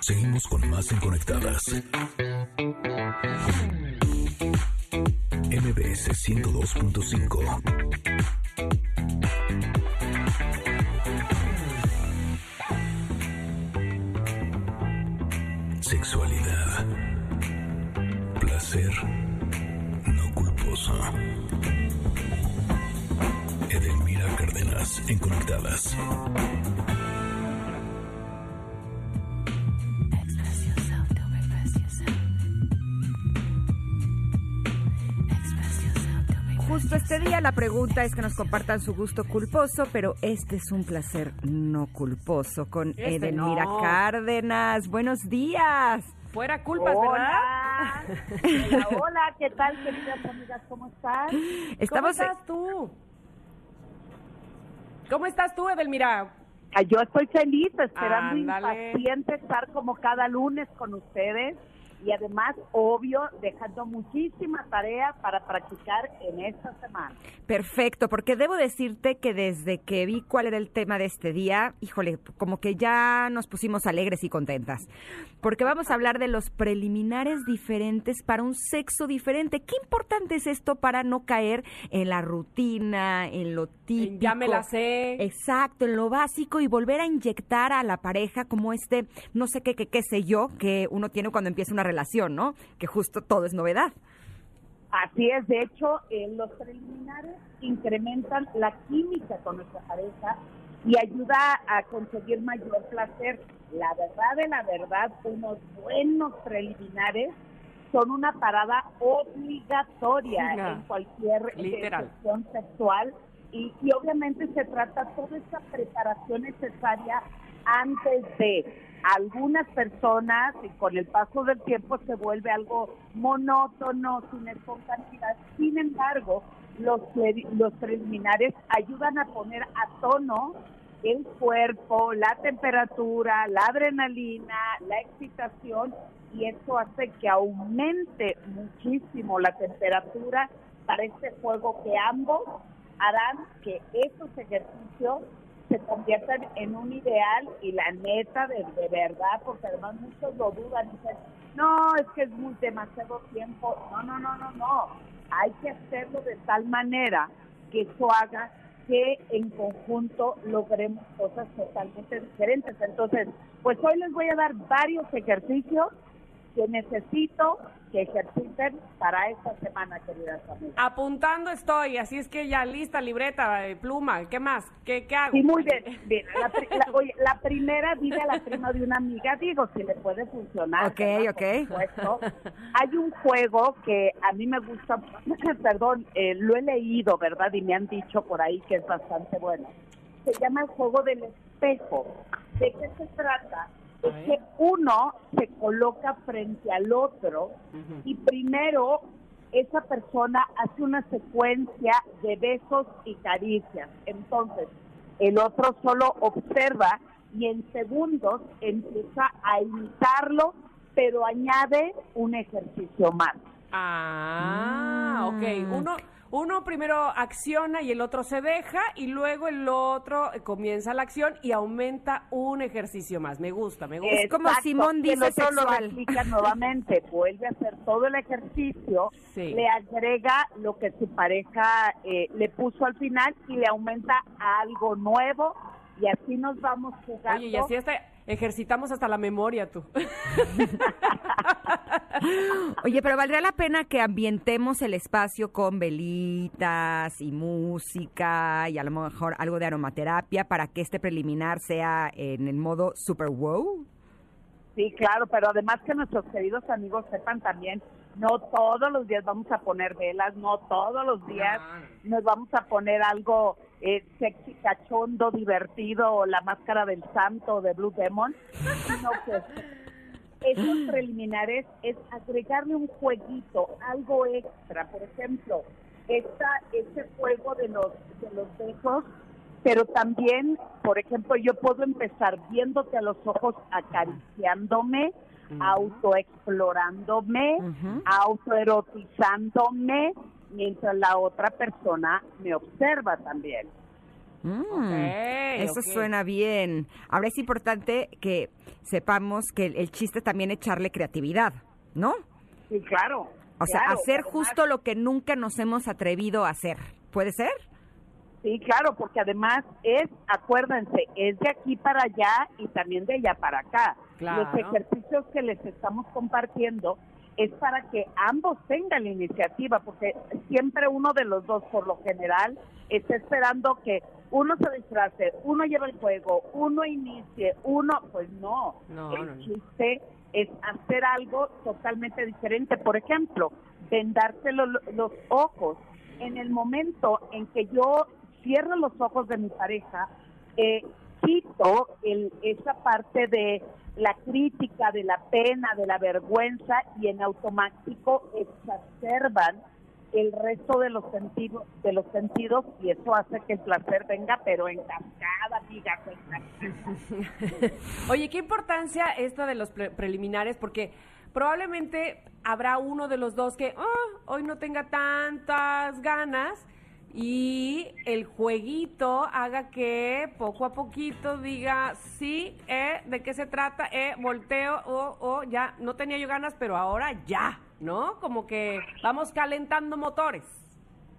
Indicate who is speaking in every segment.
Speaker 1: Seguimos con más en Conectadas. MBS 102.5. Sexualidad. Placer no culposo. Edelmira Cárdenas en Conectadas.
Speaker 2: Justo este día la pregunta es que nos compartan su gusto culposo, pero este es un placer no culposo con
Speaker 3: Este
Speaker 2: Edelmira
Speaker 3: no.
Speaker 2: Cárdenas. Buenos días.
Speaker 3: Fuera culpas,
Speaker 4: Hola.
Speaker 3: ¿verdad?
Speaker 4: hola, hola, ¿qué tal, queridas amigas? ¿Cómo están?
Speaker 2: Estamos
Speaker 3: ¿Cómo estás tú? ¿Cómo estás tú, Edelmira?
Speaker 4: Yo estoy feliz, esperando
Speaker 3: Ándale.
Speaker 4: impaciente estar como cada lunes con ustedes y además, obvio, dejando muchísima tarea para practicar en esta semana.
Speaker 2: Perfecto, porque debo decirte que desde que vi cuál era el tema de este día, híjole, como que ya nos pusimos alegres y contentas, porque vamos a hablar de los preliminares diferentes para un sexo diferente. Qué importante es esto para no caer en la rutina, en lo típico.
Speaker 3: Ya me la sé.
Speaker 2: Exacto, en lo básico y volver a inyectar a la pareja como este, no sé qué, qué, qué sé yo, que uno tiene cuando empieza una relación, ¿no? Que justo todo es novedad.
Speaker 4: Así es, de hecho, eh, los preliminares incrementan la química con nuestra pareja y ayuda a conseguir mayor placer. La verdad de la verdad, unos buenos preliminares son una parada obligatoria
Speaker 3: Ajá.
Speaker 4: en cualquier eh, sesión sexual y, y obviamente se trata toda esa preparación necesaria antes de algunas personas y con el paso del tiempo se vuelve algo monótono, sin espontaneidad. Sin embargo, los, los preliminares ayudan a poner a tono el cuerpo, la temperatura, la adrenalina, la excitación y eso hace que aumente muchísimo la temperatura para este juego que ambos harán que esos ejercicios se conviertan en un ideal y la neta de, verdad, porque además muchos lo dudan, dicen, no, es que es muy demasiado tiempo. No, no, no, no, no. Hay que hacerlo de tal manera que eso haga que en conjunto logremos cosas totalmente diferentes. Entonces, pues hoy les voy a dar varios ejercicios que necesito que ejerciten para esta semana, queridas amigas.
Speaker 3: Apuntando estoy, así es que ya lista, libreta, eh, pluma, ¿qué más? ¿Qué, qué hago?
Speaker 4: Sí, muy bien. bien. La, la- oye, la primera, dile a la prima de una amiga, digo, si le puede funcionar.
Speaker 2: Ok,
Speaker 4: ¿verdad?
Speaker 2: ok.
Speaker 4: Por supuesto. Hay un juego que a mí me gusta, perdón, eh, lo he leído, ¿verdad? Y me han dicho por ahí que es bastante bueno. Se llama el juego del espejo. ¿De qué se trata? Es que uno se coloca frente al otro y primero esa persona hace una secuencia de besos y caricias. Entonces, el otro solo observa y en segundos empieza a imitarlo, pero añade un ejercicio más.
Speaker 3: Ah, ok.
Speaker 2: Mm.
Speaker 3: Uno, uno primero acciona y el otro se deja y luego el otro eh, comienza la acción y aumenta un ejercicio más. Me gusta, me gusta.
Speaker 2: Es como Simón
Speaker 4: Y el
Speaker 2: dice
Speaker 4: otro lo nuevamente, vuelve a hacer todo el ejercicio,
Speaker 3: Sí.
Speaker 4: le agrega lo que su pareja eh, le puso al final y le aumenta algo nuevo y así nos vamos jugando.
Speaker 3: Oye, y así hasta ejercitamos hasta la memoria tú.
Speaker 2: Oye, pero valdría la pena que ambientemos el espacio con velitas y música y a lo mejor algo de aromaterapia para que este preliminar sea en el modo super wow.
Speaker 4: Sí, claro, pero además que nuestros queridos amigos sepan también, no todos los días vamos a poner velas, no todos los días
Speaker 3: No.
Speaker 4: nos vamos a poner algo eh, sexy, cachondo, divertido, o la máscara del santo de Blue Demon, sino que esos preliminares es agregarle un jueguito, algo extra, por ejemplo, esta, ese juego de los, de los besos, pero también, por ejemplo, yo puedo empezar viéndote a los ojos, acariciándome, autoexplorándome,
Speaker 2: Ujú.
Speaker 4: autoerotizándome, mientras la otra persona me observa también.
Speaker 2: Mm,
Speaker 3: Ok,
Speaker 2: eso suena bien. Ahora es importante que sepamos que el, el chiste también es echarle creatividad, ¿no?
Speaker 4: Sí, claro.
Speaker 2: O sea, hacer
Speaker 4: además-
Speaker 2: justo lo que nunca nos hemos atrevido a hacer. ¿Puede ser?
Speaker 4: Sí, claro, porque además es, acuérdense, es de aquí para allá y también de allá para acá.
Speaker 3: Claro.
Speaker 4: Los ejercicios que les estamos compartiendo es para que ambos tengan la iniciativa, porque siempre uno de los dos, por lo general, está esperando que uno se disfrace, uno lleve el juego, uno inicie, uno, pues no.
Speaker 3: No,
Speaker 4: el
Speaker 3: no.
Speaker 4: chiste es hacer algo totalmente diferente. Por ejemplo, vendarse lo- los ojos. En el momento en que yo cierro los ojos de mi pareja, eh, quito el, esa parte de la crítica, de la pena, de la vergüenza y en automático exacerban el resto de los sentidos de los sentidos y eso hace que el placer venga pero en cascada amiga en.
Speaker 3: Oye, ¿qué importancia esta de los pre- preliminares? Porque probablemente habrá uno de los dos que "Ah, hoy no tenga tantas ganas y el jueguito haga que poco a poquito diga, sí, eh, ¿de qué se trata? Eh, volteo, o o ya, no tenía yo ganas, pero ahora ya, ¿no? Como que vamos calentando motores.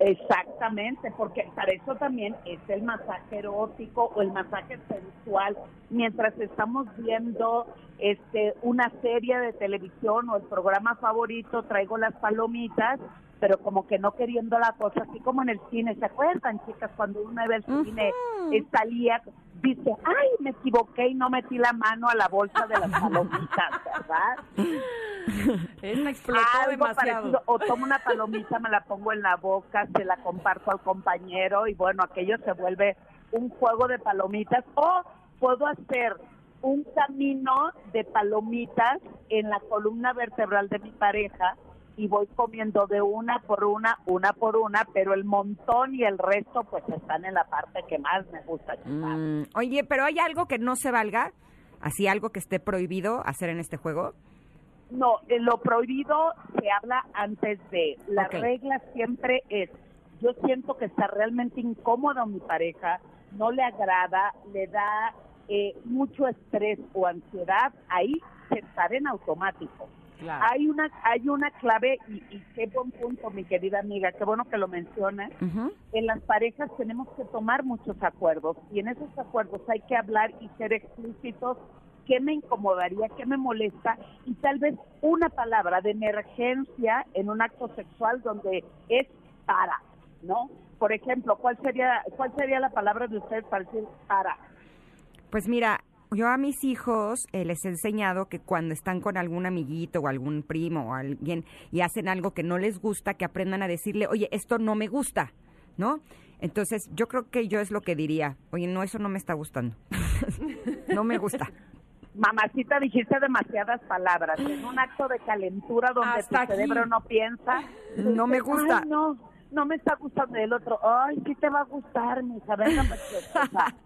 Speaker 4: Exactamente, porque para eso también es el masaje erótico o el masaje sensual. Mientras estamos viendo este una serie de televisión o el programa favorito, traigo las palomitas, pero como que no queriendo la cosa, así como en el cine. ¿Se acuerdan, chicas, cuando uno ve el cine, eh, salía, dice, ay, me equivoqué y no metí la mano a la bolsa de las palomitas, ¿verdad?
Speaker 3: Esta explotó
Speaker 4: Algo
Speaker 3: demasiado.
Speaker 4: parecido. O tomo una palomita, me la pongo en la boca, se la comparto al compañero y bueno, aquello se vuelve un juego de palomitas. O puedo hacer un camino de palomitas en la columna vertebral de mi pareja y voy comiendo de una por una, una por una, pero el montón y el resto pues están en la parte que más me gusta.
Speaker 2: Mm, oye, pero ¿hay algo que no se valga? ¿Así algo que esté prohibido hacer en este juego?
Speaker 4: No, eh, lo prohibido se habla antes de. La
Speaker 2: Ok.
Speaker 4: regla siempre es, yo siento que está realmente incómodo mi pareja, no le agrada, le da eh, mucho estrés o ansiedad, ahí se estar en automático.
Speaker 3: Claro.
Speaker 4: Hay una hay una clave y, y qué buen punto, mi querida amiga, qué bueno que lo mencionas. En las parejas tenemos que tomar muchos acuerdos y en esos acuerdos hay que hablar y ser explícitos qué me incomodaría, qué me molesta y tal vez una palabra de emergencia en un acto sexual donde es para, ¿no? Por ejemplo, ¿cuál sería cuál sería la palabra de ustedes para decir para?
Speaker 2: Pues mira, yo a mis hijos eh, les he enseñado que cuando están con algún amiguito o algún primo o alguien y hacen algo que no les gusta, que aprendan a decirle, oye, esto no me gusta, ¿no? Entonces, yo creo que yo es lo que diría, oye, no, eso no me está gustando. no me gusta.
Speaker 4: Mamacita, dijiste demasiadas palabras. En un acto de calentura donde
Speaker 3: Hasta
Speaker 4: tu
Speaker 3: aquí.
Speaker 4: cerebro no piensa.
Speaker 2: No me gusta.
Speaker 4: "Ay, no, no me está gustando el otro. Ay, sí te va a gustar, mi hija. Venga, preciosa".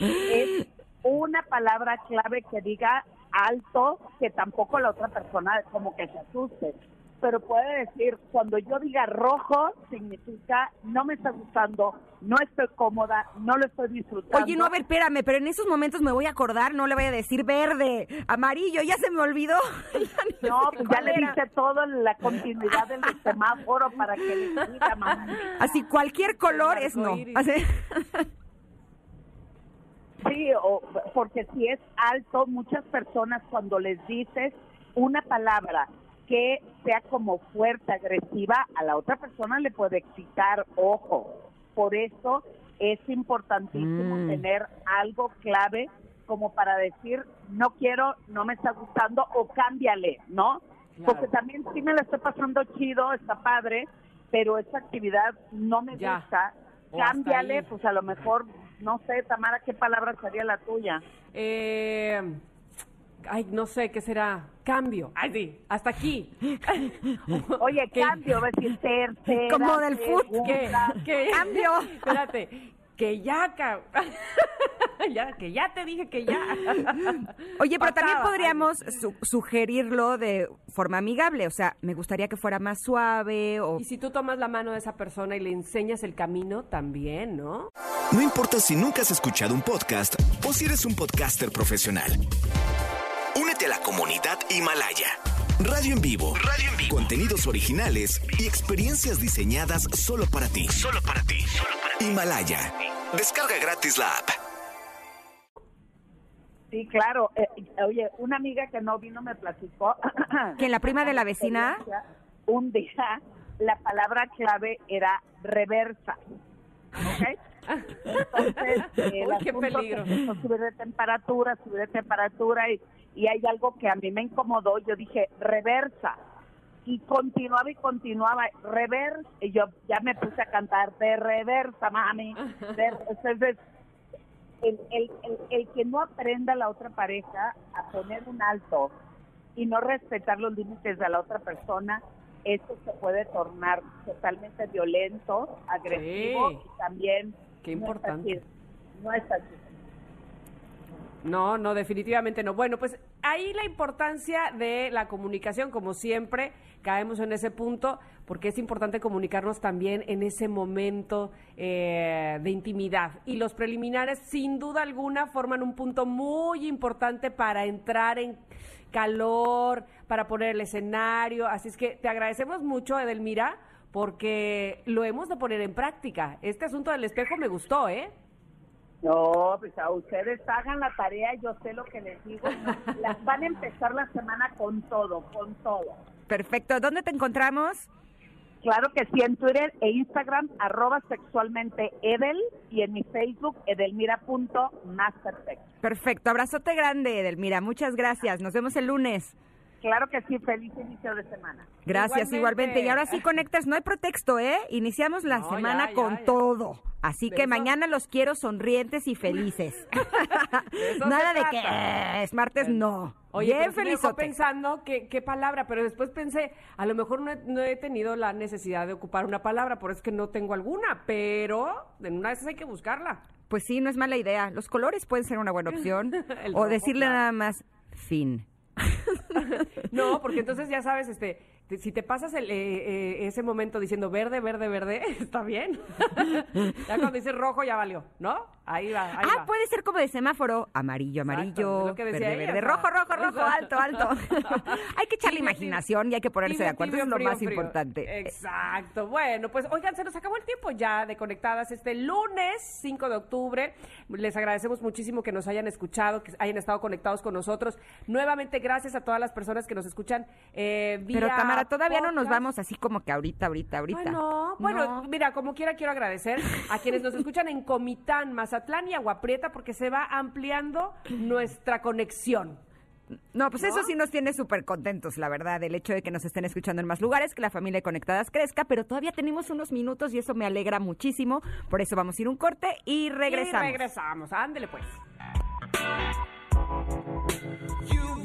Speaker 4: Es una palabra clave que diga alto, que tampoco la otra persona como que se asuste. Pero puede decir, cuando yo diga rojo, significa no me está gustando, no estoy cómoda, no lo estoy disfrutando.
Speaker 2: Oye, no, a ver, espérame, pero en esos momentos me voy a acordar, no le voy a decir verde, amarillo, ya se me olvidó. Ya
Speaker 4: No, pues ya le diste todo la continuidad del semáforo para que le diga, mamá.
Speaker 2: Así, cualquier color es no. Así.
Speaker 4: Sí, o, porque si es alto, muchas personas cuando les dices una palabra que sea como fuerte, agresiva, a la otra persona le puede excitar, ojo. Por eso es importantísimo
Speaker 2: Mm.
Speaker 4: tener algo clave como para decir, no quiero, no me está gustando o cámbiale, ¿no?
Speaker 3: Claro.
Speaker 4: Porque también sí me la estoy pasando chido, está padre, pero esa actividad no me
Speaker 3: Ya.
Speaker 4: gusta. Cámbiale, pues a lo mejor, no sé, Tamara, ¿qué palabra sería la tuya?
Speaker 3: Eh, ay, no sé, ¿qué será? Cambio. Ay, sí, hasta aquí.
Speaker 4: Oye,
Speaker 3: ¿Qué?
Speaker 4: cambio, va a decir tercera.
Speaker 2: Como del fut,
Speaker 3: ¿Qué? ¿Qué?
Speaker 2: Cambio.
Speaker 3: Espérate. Que ya, que ya te dije que ya.
Speaker 2: Oye, pero también podríamos su- sugerirlo de forma amigable. O sea, me gustaría que fuera más suave o...
Speaker 3: Y si tú tomas la mano de esa persona y le enseñas el camino, también, ¿no?
Speaker 5: No importa si nunca has escuchado un podcast o si eres un podcaster profesional. Únete a la comunidad Himalaya. Radio en vivo. Radio en vivo. Contenidos originales y experiencias diseñadas solo para ti. Solo para ti. Himalaya. Descarga gratis la app.
Speaker 4: Sí, claro. Eh, oye, una amiga que no vino me platicó.
Speaker 2: ¿Quién, la prima de la vecina?
Speaker 4: Un día la palabra clave era reversa. ¿Ok? Entonces, el
Speaker 3: Uy, qué peligro.
Speaker 4: subir de temperatura, subir de temperatura y, y hay algo que a mí me incomodó. Yo dije, reversa. Y continuaba y continuaba, reversa. Y yo ya me puse a cantar de reversa, mami. De- entonces, el, el, el, el que no aprenda a la otra pareja a poner un alto y no respetar los límites de la otra persona, eso se puede tornar totalmente violento, agresivo
Speaker 3: Sí.
Speaker 4: y también
Speaker 3: Qué importante.
Speaker 4: No es así.
Speaker 3: No, no, definitivamente no. Bueno, pues ahí la importancia de la comunicación, como siempre, caemos en ese punto, porque es importante comunicarnos también en ese momento eh, de intimidad. Y los preliminares, sin duda alguna, forman un punto muy importante para entrar en calor, para poner el escenario. Así es que te agradecemos mucho, Edelmira, porque lo hemos de poner en práctica. Este asunto del espejo me gustó, ¿eh?
Speaker 4: No, pues a ustedes hagan la tarea, yo sé lo que les digo. Las van a empezar la semana con todo, con todo.
Speaker 2: Perfecto. ¿Dónde te encontramos?
Speaker 4: Claro que sí, en Twitter e Instagram, arroba sexualmente Edel, y en mi Facebook, edelmira.mastertech.
Speaker 2: Perfecto. Abrazote grande, Edelmira. Muchas gracias. Nos vemos el lunes.
Speaker 4: Claro que sí, feliz inicio de semana.
Speaker 2: Gracias,
Speaker 3: Igualmente.
Speaker 2: igualmente. Y ahora sí conectas, no hay pretexto, ¿eh? Iniciamos la
Speaker 3: No,
Speaker 2: semana
Speaker 3: ya, ya,
Speaker 2: con
Speaker 3: ya.
Speaker 2: todo. Así
Speaker 3: De
Speaker 2: que
Speaker 3: eso-
Speaker 2: mañana los quiero sonrientes y felices.
Speaker 3: De
Speaker 2: Nada de que
Speaker 3: trata.
Speaker 2: "Eh, es martes, no.
Speaker 3: Oye,
Speaker 2: Bien
Speaker 3: pero sí me dejó
Speaker 2: felizote.
Speaker 3: pensando que, qué palabra, pero después pensé, a lo mejor no he, no he tenido la necesidad de ocupar una palabra, por eso es que no tengo alguna, pero en una de esas hay que buscarla.
Speaker 2: Pues sí, no es mala idea. Los colores pueden ser una buena opción. O
Speaker 3: rojo,
Speaker 2: decirle
Speaker 3: claro.
Speaker 2: nada más fin.
Speaker 3: No, porque entonces ya sabes, este, te- si te pasas el, eh, eh, ese momento diciendo verde, verde, verde, está bien. ya cuando dices rojo ya valió, ¿no? Ahí va, ahí
Speaker 2: ah,
Speaker 3: va.
Speaker 2: puede ser como de semáforo. Amarillo,
Speaker 3: Exacto,
Speaker 2: amarillo,
Speaker 3: es lo que decía
Speaker 2: verde,
Speaker 3: ella,
Speaker 2: verde, rojo, rojo, rojo,
Speaker 3: exacto.
Speaker 2: alto, alto. hay que echarle imaginación y hay que ponerse de acuerdo.
Speaker 3: tibio,
Speaker 2: Eso es lo más
Speaker 3: frío.
Speaker 2: importante.
Speaker 3: Exacto. Bueno, pues oigan, se nos acabó el tiempo ya de Conectadas este lunes 5 de octubre. Les agradecemos muchísimo que nos hayan escuchado, que hayan estado conectados con nosotros. Nuevamente, gracias a todas las personas que nos escuchan eh, vía
Speaker 2: Pero Tamara, todavía no nos vamos así como que ahorita, ahorita, ahorita.
Speaker 3: Ay, no. Bueno,
Speaker 2: No.
Speaker 3: mira, como quiera quiero agradecer a quienes nos escuchan en Comitán, Mazatlán y Agua Prieta porque se va ampliando nuestra conexión.
Speaker 2: No, pues eso sí nos tiene súper contentos, la verdad, el hecho de que nos estén escuchando en más lugares, que la familia de Conectadas crezca, pero todavía tenemos unos minutos y eso me alegra muchísimo. Por eso vamos a ir un corte y regresamos.
Speaker 3: Y regresamos. Ándele pues.
Speaker 6: You